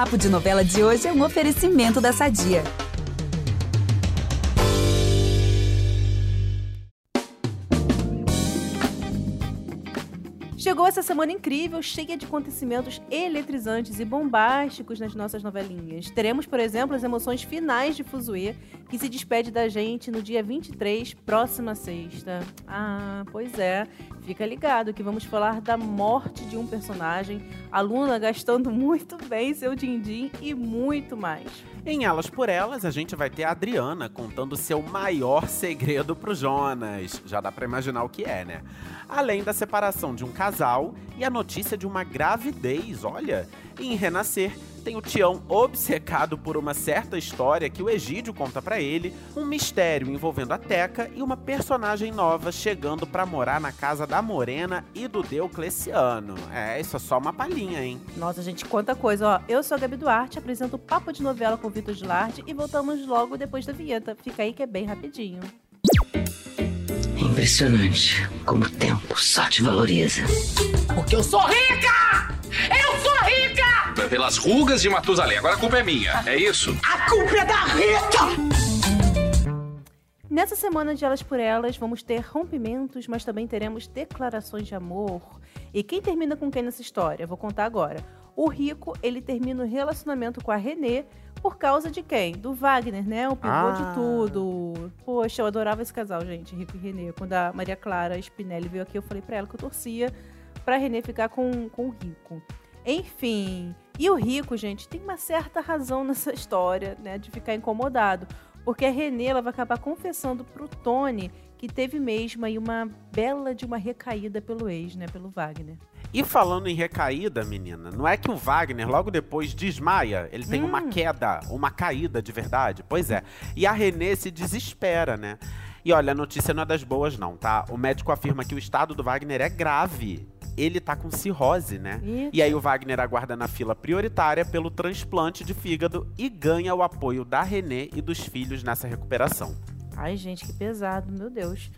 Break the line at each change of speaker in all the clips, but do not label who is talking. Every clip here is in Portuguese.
Papo de Novela de hoje é um oferecimento da Sadia.
Chegou essa semana incrível, cheia de acontecimentos eletrizantes e bombásticos nas nossas novelinhas. Teremos, por exemplo, as emoções finais de Fuzue, que se despede da gente no dia 23, próxima sexta. Ah, pois é. Fica ligado que vamos falar da morte de um personagem, a Luna gastando muito bem seu din-din e muito mais.
Em Elas por Elas, a gente vai ter a Adriana contando seu maior segredo pro Jonas. Já dá pra imaginar o que é, né? Além da separação de um casal e a notícia de uma gravidez, olha. Em Renascer, tem o Tião obcecado por uma certa história que o Egídio conta para ele, um mistério envolvendo a Teca e uma personagem nova chegando para morar na casa da Morena e do Deocleciano. É, isso é só uma palhinha, hein?
Nossa, gente, quanta coisa, ó. Eu sou a Gabi Duarte, apresento o Papo de Novela com o Vitor Gilard e voltamos logo depois da vinheta. Fica aí que é bem rapidinho.
É impressionante como o tempo só te valoriza.
Porque eu sou rica! Eu sou
Pelas rugas de Matusalém. Agora a culpa é minha, é isso?
A culpa é da Rita!
Nessa semana de Elas por Elas, vamos ter rompimentos, mas também teremos declarações de amor. E quem termina com quem nessa história? Vou contar agora. O Rico, ele termina o relacionamento com a Renê por causa de quem? Do Wagner, né? O pivô
Ah.
de tudo. Poxa, eu adorava esse casal, gente, Rico e Renê. Quando a Maria Clara Spinelli veio aqui, eu falei pra ela que eu torcia pra Renê ficar com, com o Rico. Enfim, e o Rico, gente, tem uma certa razão nessa história, né, de ficar incomodado. Porque a Renê ela vai acabar confessando pro Tony que teve mesmo aí uma bela de uma recaída pelo ex, né, pelo Wagner.
E falando em recaída, menina, não é que o Wagner logo depois desmaia? Ele tem uma queda, uma caída de verdade? Pois é. E a Renê se desespera, né? E olha, a notícia não é das boas, não, tá? O médico afirma que o estado do Wagner é grave. Ele tá com cirrose, né?
Eita.
E aí o Wagner aguarda na fila prioritária pelo transplante de fígado e ganha o apoio da Renê e dos filhos nessa recuperação.
Ai, gente, que pesado, meu Deus.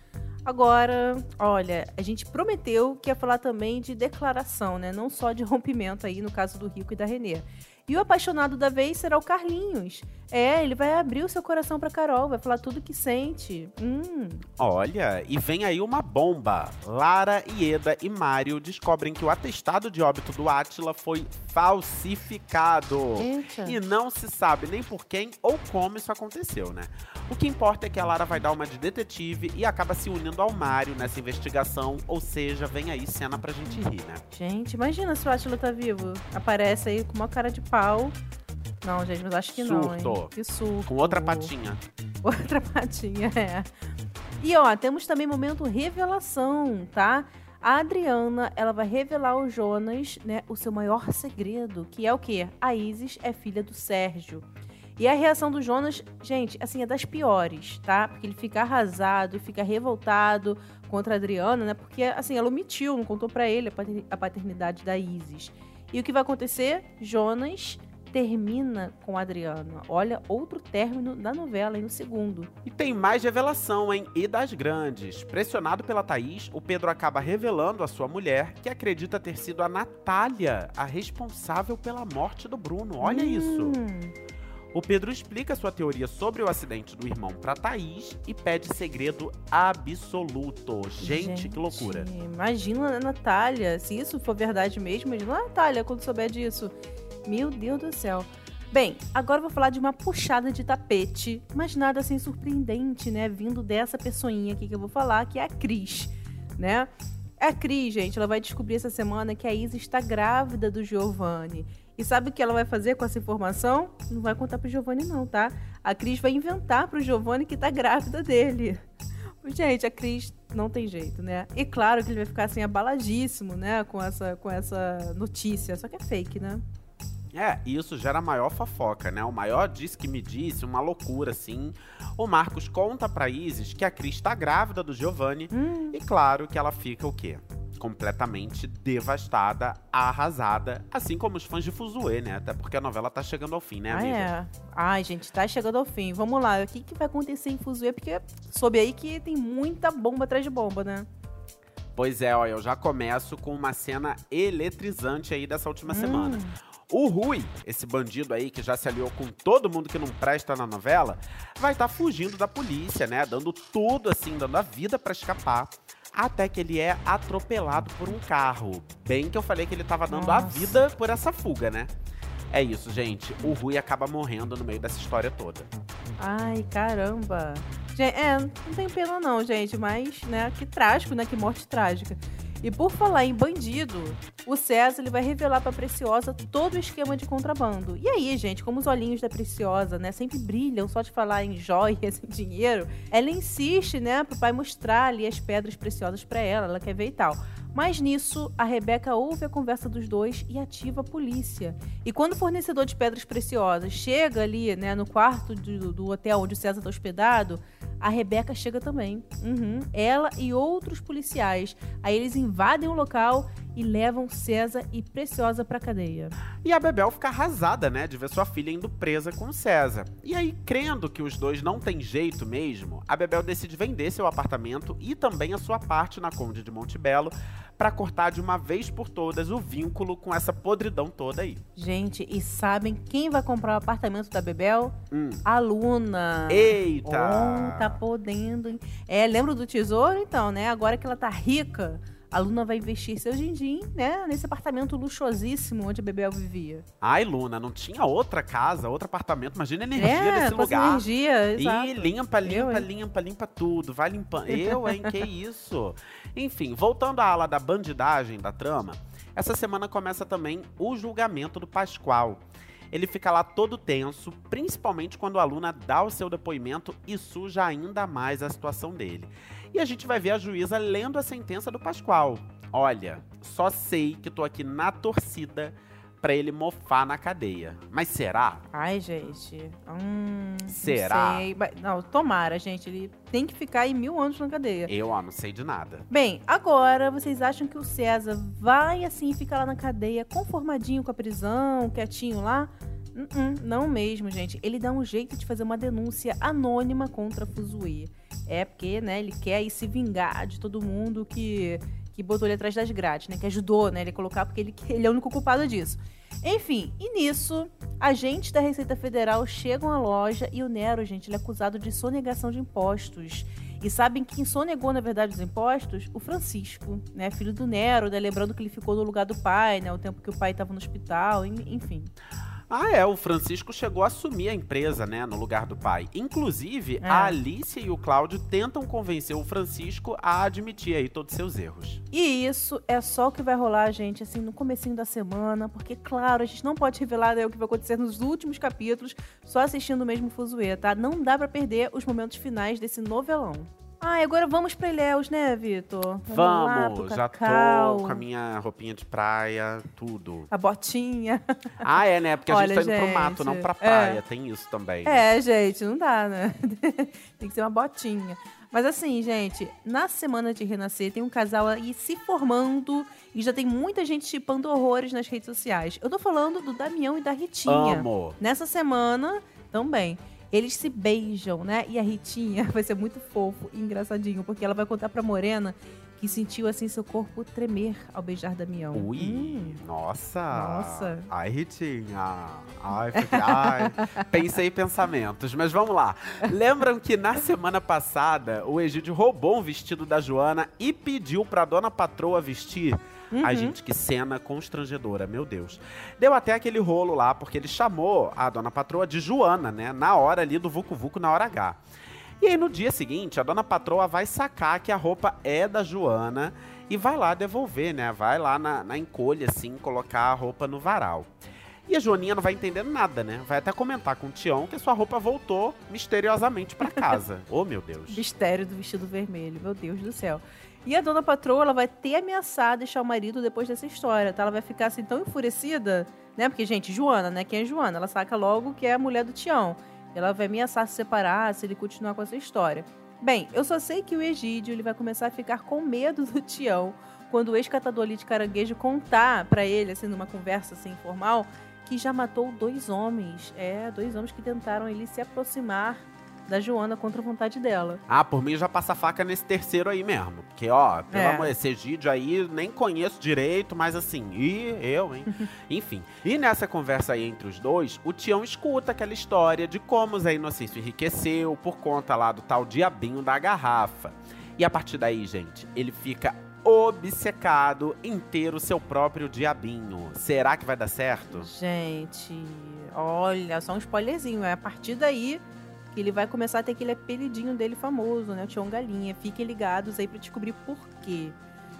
Agora, olha, a gente prometeu que ia falar também de declaração, né? Não só de rompimento aí, no caso do Rico e da Renê. E o apaixonado da vez será o Carlinhos. É, ele vai abrir o seu coração pra Carol, vai falar tudo que sente. Hum,
Olha, e vem aí uma bomba. Lara, Ieda e Mário descobrem que o atestado de óbito do Átila foi falsificado.
Eita.
E não se sabe nem por quem ou como isso aconteceu, né? O que importa é que a Lara vai dar uma de detetive e acaba se unindo ao Mário nessa investigação, ou seja, vem aí cena pra gente rir, né?
gente, imagina se o Átila tá vivo. Aparece aí com uma cara de pau. Não, gente, mas acho que não,
Surto.
hein? Que surto.
Com outra patinha.
Outra patinha, é. E ó, temos também momento revelação, tá? A Adriana, ela vai revelar ao Jonas, né, o seu maior segredo, que é o quê? A Isis é filha do Sérgio. E a reação do Jonas, gente, assim, é das piores, tá? Porque ele fica arrasado, fica revoltado contra a Adriana, né? Porque, assim, ela omitiu, não contou pra ele a pater- a paternidade da Isis. E o que vai acontecer? Jonas termina com a Adriana. Olha, outro término da novela, aí no segundo.
E tem mais revelação, hein? E das grandes. Pressionado pela Thaís, o Pedro acaba revelando à sua mulher que acredita ter sido a Natália a responsável pela morte do Bruno. Olha isso. O Pedro explica sua teoria sobre o acidente do irmão pra Thaís e pede segredo absoluto. Gente, que loucura.
Imagina a Natália, se isso for verdade mesmo, imagina a Natália quando souber disso. Meu Deus do céu. Bem, agora eu vou falar de uma puxada de tapete, mas nada assim surpreendente, né? Vindo dessa pessoinha aqui que eu vou falar, que é a Cris, né? A Cris, gente, ela vai descobrir essa semana que a Isa está grávida do Giovanni. E sabe o que ela vai fazer com essa informação? Não vai contar pro Giovanni, não, tá? A Cris vai inventar pro Giovanni que tá grávida dele. Gente, a Cris não tem jeito, né? E claro que ele vai ficar assim abaladíssimo, né, com essa, com essa notícia. Só que é fake, né?
É, isso gera a maior fofoca, né? O maior disse que me disse, uma loucura, assim. O Marcos conta pra Isis que a Cris tá grávida do Giovanni.
Hum.
E claro que ela fica o quê? Completamente devastada, arrasada. Assim como os fãs de Fuzue, né? Até porque a novela tá chegando ao fim, né,
Ah,
amiga?
é. Ai, gente, tá chegando ao fim. Vamos lá. O que, que vai acontecer em Fuzue? Porque soube aí que tem muita bomba atrás de bomba, né?
Pois é, ó, eu já começo com uma cena eletrizante aí dessa última semana. O Rui, esse bandido aí que já se aliou com todo mundo que não presta na novela, vai estar tá fugindo da polícia, né? Dando tudo assim, dando a vida para escapar. Até que ele é atropelado por um carro. Bem que eu falei que ele tava dando Nossa. a vida por essa fuga, né? É isso, gente. O Rui acaba morrendo no meio dessa história toda.
Ai, caramba. É, não tem pena não, gente, mas, né, que trágico, né, que morte trágica. E por falar em bandido, o César ele vai revelar para Preciosa todo o esquema de contrabando. E aí, gente, como os olhinhos da Preciosa, né, sempre brilham só de falar em joias e dinheiro, ela insiste, né, pro pai mostrar ali as pedras preciosas para ela, ela quer ver e tal. Mas nisso, a Rebeca ouve a conversa dos dois e ativa a polícia. E quando o fornecedor de pedras preciosas chega ali, né, no quarto do, do hotel onde o César está hospedado, a Rebeca chega também. Uhum. Ela e outros policiais. Aí eles invadem o local e levam César e Preciosa pra cadeia.
E a Bebel fica arrasada, né, de ver sua filha indo presa com César. E aí, crendo que os dois não têm jeito mesmo, a Bebel decide vender seu apartamento e também a sua parte na Conde de Montebello para cortar de uma vez por todas o vínculo com essa podridão toda aí.
Gente, e sabem quem vai comprar o apartamento da Bebel?
Hum.
A Luna.
Eita!
Oh, tá podendo. É, lembra do tesouro? Então, né? Agora que ela tá rica, a Luna vai investir seu din-din, né, nesse apartamento luxuosíssimo onde a Bebel vivia.
Ai, Luna, não tinha outra casa, outro apartamento. Imagina a energia é, desse lugar.
energia, exato.
E limpa, limpa, Eu, limpa, limpa tudo. Vai limpando. Eu, hein? que isso? Enfim, voltando à ala da bandidagem da trama, essa semana começa também o julgamento do Pascoal ele fica lá todo tenso, principalmente quando a aluna dá o seu depoimento e suja ainda mais a situação dele. E a gente vai ver a juíza lendo a sentença do Pascoal. Olha, só sei que tô aqui na torcida para ele mofar na cadeia. Mas será?
Ai, gente. Hum,
será?
Não, sei. não, tomara, gente. Ele tem que ficar aí mil anos na cadeia.
Eu, ó, não sei de nada.
Bem, agora vocês acham que o César vai assim ficar lá na cadeia conformadinho com a prisão, quietinho lá? Uh -uh, não mesmo, gente. Ele dá um jeito de fazer uma denúncia anônima contra Fuzue. É porque, né, ele quer aí se vingar de todo mundo que, que botou ele atrás das grades, né? Que ajudou, né, ele colocar porque ele, ele é o único culpado disso. Enfim, e nisso, agentes da Receita Federal chegam à loja e o Nero, gente, ele é acusado de sonegação de impostos. E sabem quem sonegou, na verdade, os impostos? O Francisco, né? Filho do Nero, né? Lembrando que ele ficou no lugar do pai, né? O tempo que o pai estava no hospital, enfim.
Ah, é, o Francisco chegou a assumir a empresa, né, no lugar do pai. Inclusive, é. a Alice e o Cláudio tentam convencer o Francisco a admitir aí todos os seus erros.
E isso é só o que vai rolar, gente, assim, no comecinho da semana, porque, claro, a gente não pode revelar né, o que vai acontecer nos últimos capítulos, só assistindo mesmo Fuzuê, tá? Não dá para perder os momentos finais desse novelão. Ah, agora vamos pra Ilhéus, né, Vitor?
Vamos, vamos já tô com a minha roupinha de praia, tudo.
A botinha.
Ah, é, né? Porque a Olha, gente tá indo gente, pro mato, não pra praia. É. Tem isso também.
É, gente, não dá, né? tem que ser uma botinha. Mas assim, gente, na semana de renascer tem um casal aí se formando e já tem muita gente chipando horrores nas redes sociais. Eu tô falando do Damião e da Ritinha.
Amo.
Nessa semana também. Eles se beijam, né? E a Ritinha vai ser muito fofo e engraçadinho, porque ela vai contar pra Morena que sentiu assim seu corpo tremer ao beijar Damião.
Ui, hum. nossa.
Nossa.
Ai, Ritinha. Ai, fiquei, ai. Pensei pensamentos, mas vamos lá. Lembram que na semana passada o Egídio roubou um vestido da Joana e pediu pra dona patroa vestir? Uhum. Ai, gente, que cena constrangedora, meu Deus. Deu até aquele rolo lá, porque ele chamou a dona patroa de Joana, né? Na hora ali do Vucu Vucu, na hora H. E aí no dia seguinte, a dona patroa vai sacar que a roupa é da Joana e vai lá devolver, né? Vai lá na, na encolha, assim, colocar a roupa no varal. E a Joaninha não vai entender nada, né? Vai até comentar com o Tião que a sua roupa voltou misteriosamente para casa. oh, meu Deus.
Mistério do vestido vermelho, meu Deus do céu. E a dona patroa, ela vai ter ameaçado deixar o marido depois dessa história, tá? Ela vai ficar assim tão enfurecida, né? Porque, gente, Joana, né? Quem é Joana? Ela saca logo que é a mulher do Tião. Ela vai ameaçar se separar se ele continuar com essa história. Bem, eu só sei que o Egídio ele vai começar a ficar com medo do Tião quando o ex-catador ali de caranguejo contar para ele, assim, numa conversa assim, informal, que já matou dois homens. É, dois homens que tentaram ele se aproximar da Joana contra a vontade dela.
Ah, por mim já passa faca nesse terceiro aí mesmo. Porque, ó, pelo
É.
amor, esse Egídio aí nem conheço direito, mas assim, e eu, hein? Enfim. E nessa conversa aí entre os dois, o Tião escuta aquela história de como o Zé Inocêncio enriqueceu por conta lá do tal diabinho da garrafa. E a partir daí, gente, ele fica obcecado em ter o seu próprio diabinho. Será que vai dar certo?
Gente, olha, só um spoilerzinho. É a partir daí ele vai começar a ter aquele apelidinho dele famoso, né? O Tião Galinha. Fiquem ligados aí pra descobrir por quê.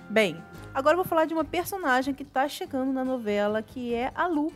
Bem, agora eu vou falar de uma personagem que tá chegando na novela, que é a Lu,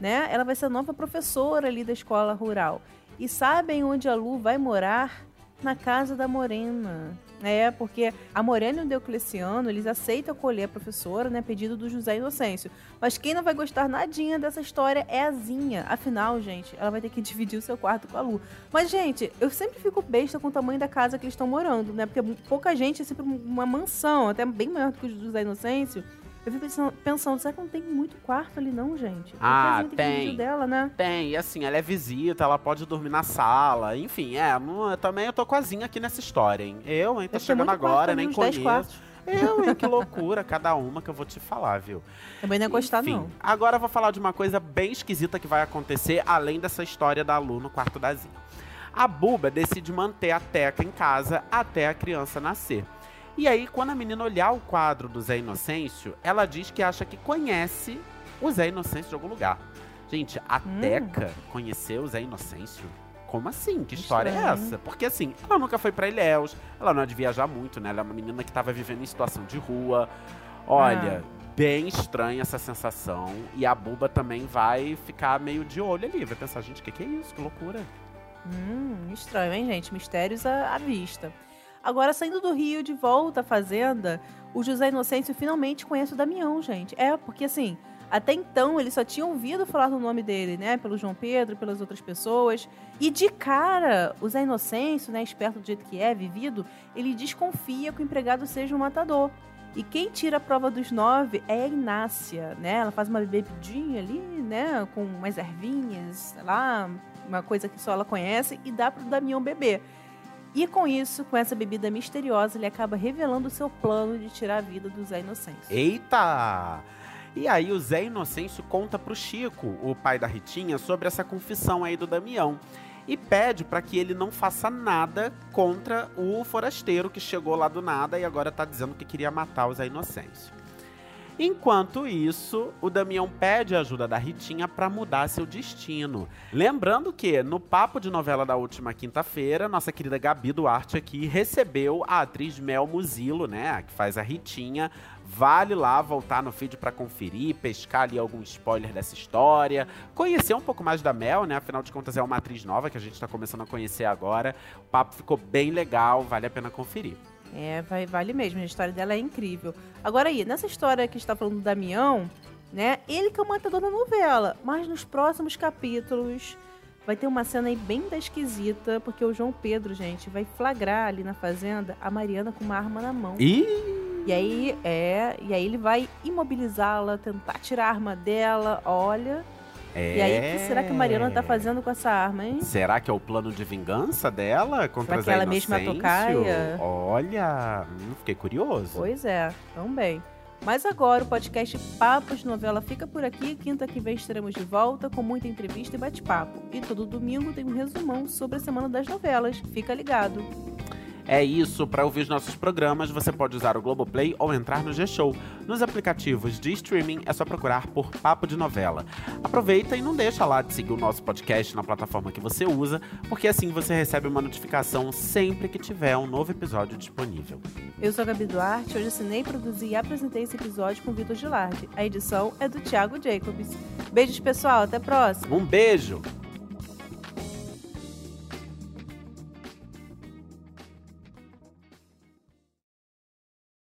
né? Ela vai ser a nova professora ali da escola rural. E sabem onde a Lu vai morar? Na casa da Morena. É, porque a Morena e o Diocleciano, eles aceitam acolher a professora, né? Pedido do José Inocêncio. Mas quem não vai gostar nadinha dessa história é a Zinha. Afinal, gente, ela vai ter que dividir o seu quarto com a Lu. Mas, gente, eu sempre fico besta com o tamanho da casa que eles estão morando, né? Porque pouca gente é sempre uma mansão, até bem maior do que o José Inocêncio. Eu fico pensando, pensando, será que não tem muito quarto ali, não, gente? Porque
Ah, tem.
dela, né?
Tem, e assim, ela é visita, ela pode dormir na sala, enfim, é, não- eu também eu tô quazinha aqui nessa história, hein? Eu, hein, tô
ter
chegando
quarto
agora, nem
uns 10
conheço. Eu, hein, que loucura, cada uma que eu vou te falar, viu?
Também não é gostar,
Enfim,
não.
Agora eu vou falar de uma coisa bem esquisita que vai acontecer, além dessa história da Lu no quarto da Zinha. A Buba decide manter a Teca em casa até a criança nascer. E aí, quando a menina olhar o quadro do Zé Inocêncio, ela diz que acha que conhece o Zé Inocêncio de algum lugar. Gente, a
Hum.
Teca conheceu o Zé Inocêncio? Como assim? Que história é essa? Porque assim, ela nunca foi pra Ilhéus, ela não é de viajar muito, né? Ela é uma menina que tava vivendo em situação de rua. Olha,
Ah.
bem estranha essa sensação. E a Buba também vai ficar meio de olho ali. Vai pensar, gente, o que, que é isso? Que loucura.
Hum, estranho, hein, gente? Mistérios à, à vista. Agora, saindo do Rio de volta à fazenda, o José Inocêncio finalmente conhece o Damião, gente. É, porque assim, até então ele só tinha ouvido falar do nome dele, né? Pelo João Pedro, pelas outras pessoas. E de cara, o Zé Inocêncio, né, esperto do jeito que é, vivido, ele desconfia que o empregado seja um matador. E quem tira a prova dos nove é a Inácia, né? Ela faz uma bebidinha ali, né? Com umas ervinhas, sei lá, uma coisa que só ela conhece, e dá pro Damião beber. E com isso, com essa bebida misteriosa, ele acaba revelando o seu plano de tirar a vida do Zé Inocêncio.
Eita! E aí o Zé Inocêncio conta pro Chico, o pai da Ritinha, sobre essa confissão aí do Damião. E pede para que ele não faça nada contra o forasteiro que chegou lá do nada e agora tá dizendo que queria matar o Zé Inocêncio. Enquanto isso, o Damião pede a ajuda da Ritinha para mudar seu destino. Lembrando que, no papo de novela da última quinta-feira, nossa querida Gabi Duarte aqui recebeu a atriz Mel Muzilo, né, que faz a Ritinha. Vale lá voltar no feed para conferir, pescar ali algum spoiler dessa história, conhecer um pouco mais da Mel, né? Afinal de contas é uma atriz nova que a gente tá começando a conhecer agora. O papo ficou bem legal, vale a pena conferir.
É, vai, vale mesmo, a história dela é incrível. Agora aí, nessa história que está falando do Damião, né? Ele que é o matador da novela, mas nos próximos capítulos vai ter uma cena aí bem da esquisita, porque o João Pedro, gente, vai flagrar ali na fazenda a Mariana com uma arma na mão.
Ih!
E aí, é, e aí ele vai imobilizá-la, tentar tirar a arma dela, olha.
É...
E aí, o que será que a Mariana tá fazendo com essa arma, hein?
Será que é o plano de vingança dela contra
Será que ela mesma é tocaia?
Olha, hum, fiquei curioso.
Pois é, também. Mas agora o podcast Papos de Novela fica por aqui. Quinta que vem estaremos de volta com muita entrevista e bate-papo. E todo domingo tem um resumão sobre a semana das novelas. Fica ligado.
É isso, para ouvir os nossos programas, você pode usar o Globoplay ou entrar no G-Show. Nos aplicativos de streaming é só procurar por Papo de Novela. Aproveita e não deixa lá de seguir o nosso podcast na plataforma que você usa, porque assim você recebe uma notificação sempre que tiver um novo episódio disponível.
Eu sou a Gabi Duarte, hoje assinei, produzi e apresentei esse episódio com o Vitor Gilardi. A edição é do Thiago Jacobs. Beijos, pessoal, até a próxima!
Um beijo!